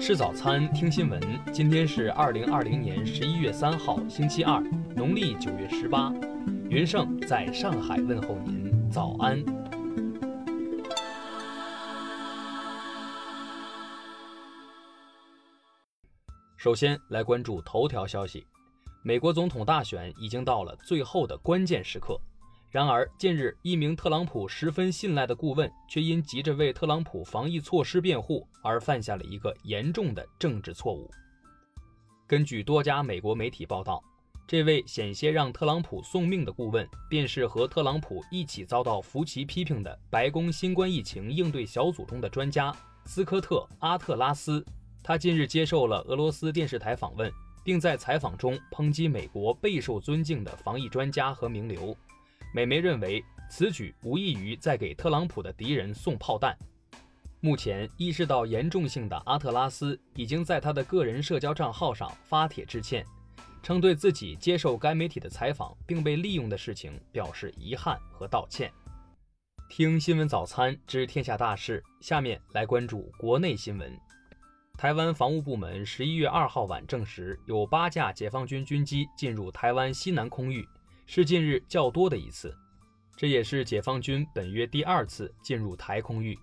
吃早餐，听新闻。今天是二零二零年十一月三号，星期二，农历九月十八。云盛在上海问候您，早安。首先来关注头条消息：美国总统大选已经到了最后的关键时刻。然而，近日一名特朗普十分信赖的顾问，却因急着为特朗普防疫措施辩护而犯下了一个严重的政治错误。根据多家美国媒体报道，这位险些让特朗普送命的顾问，便是和特朗普一起遭到福奇批评的白宫新冠疫情应对小组中的专家斯科特·阿特拉斯。他近日接受了俄罗斯电视台访问，并在采访中抨击美国备受尊敬的防疫专家和名流。美媒认为，此举无异于在给特朗普的敌人送炮弹。目前意识到严重性的阿特拉斯已经在他的个人社交账号上发帖致歉，称对自己接受该媒体的采访并被利用的事情表示遗憾和道歉。听新闻早餐知天下大事，下面来关注国内新闻。台湾防务部门十一月二号晚证实，有八架解放军军机进入台湾西南空域。是近日较多的一次，这也是解放军本月第二次进入台空域。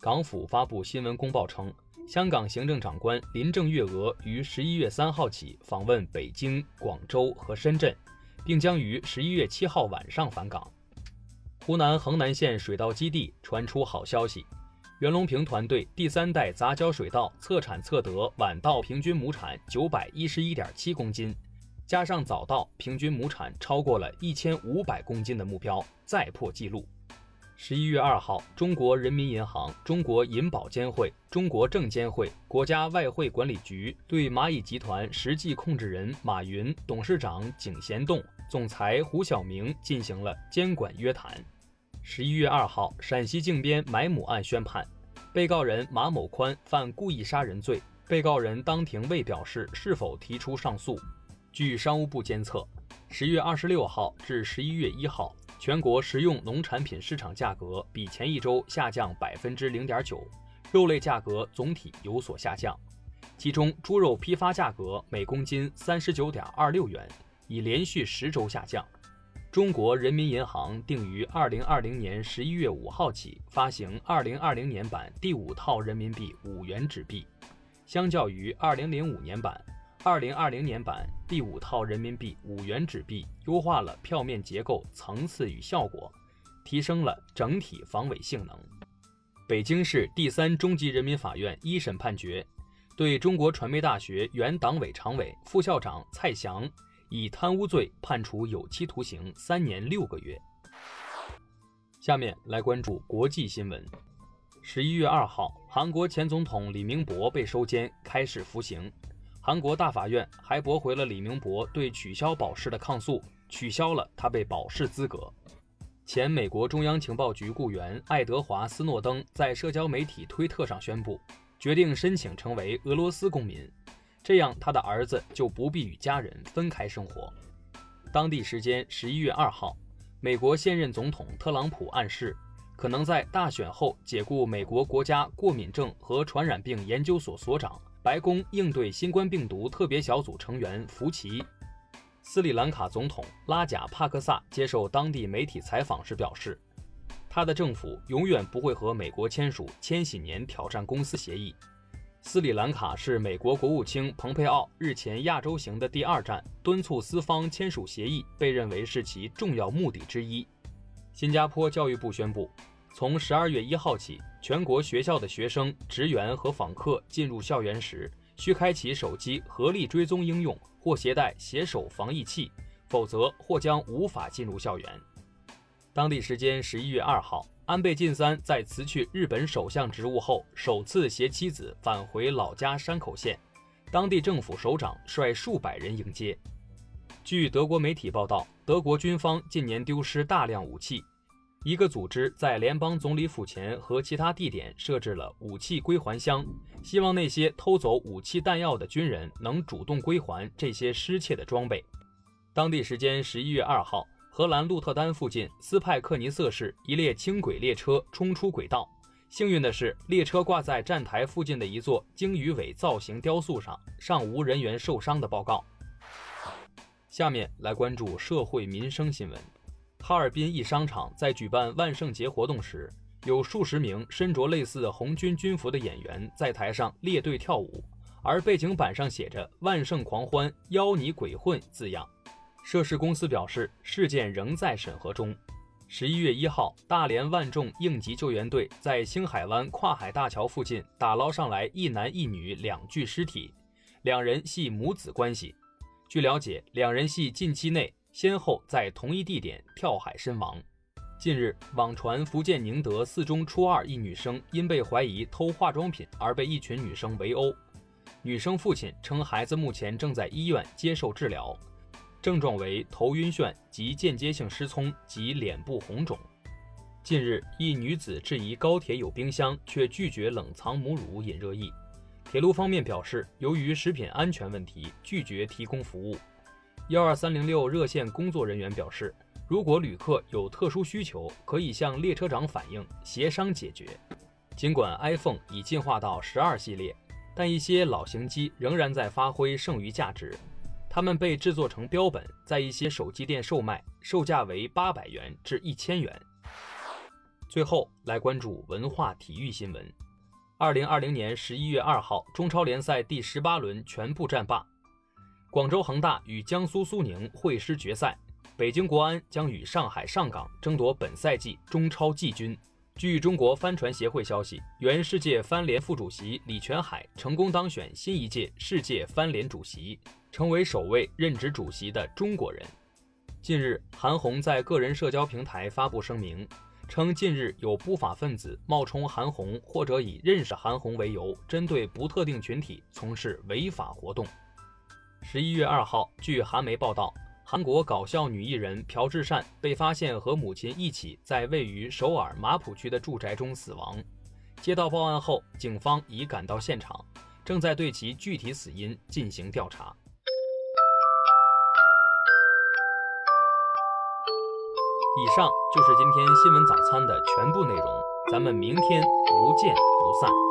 港府发布新闻公报称，香港行政长官林郑月娥于十一月三号起访问北京、广州和深圳，并将于十一月七号晚上返港。湖南衡南县水稻基地传出好消息，袁隆平团队第三代杂交水稻测产测得晚稻平均亩产九百一十一点七公斤。加上早稻平均亩产超过了一千五百公斤的目标，再破纪录。十一月二号，中国人民银行、中国银保监会、中国证监会、国家外汇管理局对蚂蚁集团实际控制人马云、董事长井贤栋、总裁胡晓明进行了监管约谈。十一月二号，陕西靖边买母案宣判，被告人马某宽犯故意杀人罪，被告人当庭未表示是否提出上诉。据商务部监测，十月二十六号至十一月一号，全国食用农产品市场价格比前一周下降百分之零点九，肉类价格总体有所下降。其中，猪肉批发价格每公斤三十九点二六元，已连续十周下降。中国人民银行定于二零二零年十一月五号起发行二零二零年版第五套人民币五元纸币，相较于二零零五年版。二零二零年版第五套人民币五元纸币优化了票面结构、层次与效果，提升了整体防伪性能。北京市第三中级人民法院一审判决，对中国传媒大学原党委常委、副校长蔡翔以贪污罪判处有期徒刑三年六个月。下面来关注国际新闻。十一月二号，韩国前总统李明博被收监，开始服刑。韩国大法院还驳回了李明博对取消保释的抗诉，取消了他被保释资格。前美国中央情报局雇员爱德华·斯诺登在社交媒体推特上宣布，决定申请成为俄罗斯公民，这样他的儿子就不必与家人分开生活。当地时间十一月二号，美国现任总统特朗普暗示，可能在大选后解雇美国国家过敏症和传染病研究所所长。白宫应对新冠病毒特别小组成员福奇，斯里兰卡总统拉贾帕克萨接受当地媒体采访时表示，他的政府永远不会和美国签署千禧年挑战公司协议。斯里兰卡是美国国务卿蓬佩奥日前亚洲行的第二站，敦促斯方签署协议被认为是其重要目的之一。新加坡教育部宣布。从十二月一号起，全国学校的学生、职员和访客进入校园时，需开启手机合力追踪应用或携带携手防疫器，否则或将无法进入校园。当地时间十一月二号，安倍晋三在辞去日本首相职务后，首次携妻子返回老家山口县，当地政府首长率数百人迎接。据德国媒体报道，德国军方近年丢失大量武器。一个组织在联邦总理府前和其他地点设置了武器归还箱，希望那些偷走武器弹药的军人能主动归还这些失窃的装备。当地时间十一月二号，荷兰鹿特丹附近斯派克尼瑟市一列轻轨列车冲出轨道，幸运的是，列车挂在站台附近的一座鲸鱼尾造型雕塑上，尚无人员受伤的报告。下面来关注社会民生新闻。哈尔滨一商场在举办万圣节活动时，有数十名身着类似红军军服的演员在台上列队跳舞，而背景板上写着“万圣狂欢，邀你鬼混”字样。涉事公司表示，事件仍在审核中。十一月一号，大连万众应急救援队在星海湾跨海大桥附近打捞上来一男一女两具尸体，两人系母子关系。据了解，两人系近期内先后在同一地点跳海身亡。近日，网传福建宁德四中初二一女生因被怀疑偷化妆品而被一群女生围殴，女生父亲称孩子目前正在医院接受治疗。症状为头晕眩及间接性失聪及脸部红肿。近日，一女子质疑高铁有冰箱，却拒绝冷藏母乳，引热议。铁路方面表示，由于食品安全问题，拒绝提供服务。幺二三零六热线工作人员表示，如果旅客有特殊需求，可以向列车长反映，协商解决。尽管 iPhone 已进化到十二系列，但一些老型机仍然在发挥剩余价值。它们被制作成标本，在一些手机店售卖，售价为八百元至一千元。最后来关注文化体育新闻。二零二零年十一月二号，中超联赛第十八轮全部战罢，广州恒大与江苏苏宁会师决赛，北京国安将与上海上港争夺本赛季中超季军。据中国帆船协会消息，原世界帆联副主席李全海成功当选新一届世界帆联主席。成为首位任职主席的中国人。近日，韩红在个人社交平台发布声明，称近日有不法分子冒充韩红或者以认识韩红为由，针对不特定群体从事违法活动。十一月二号，据韩媒报道，韩国搞笑女艺人朴智善被发现和母亲一起在位于首尔马浦区的住宅中死亡。接到报案后，警方已赶到现场，正在对其具体死因进行调查。以上就是今天新闻早餐的全部内容，咱们明天不见不散。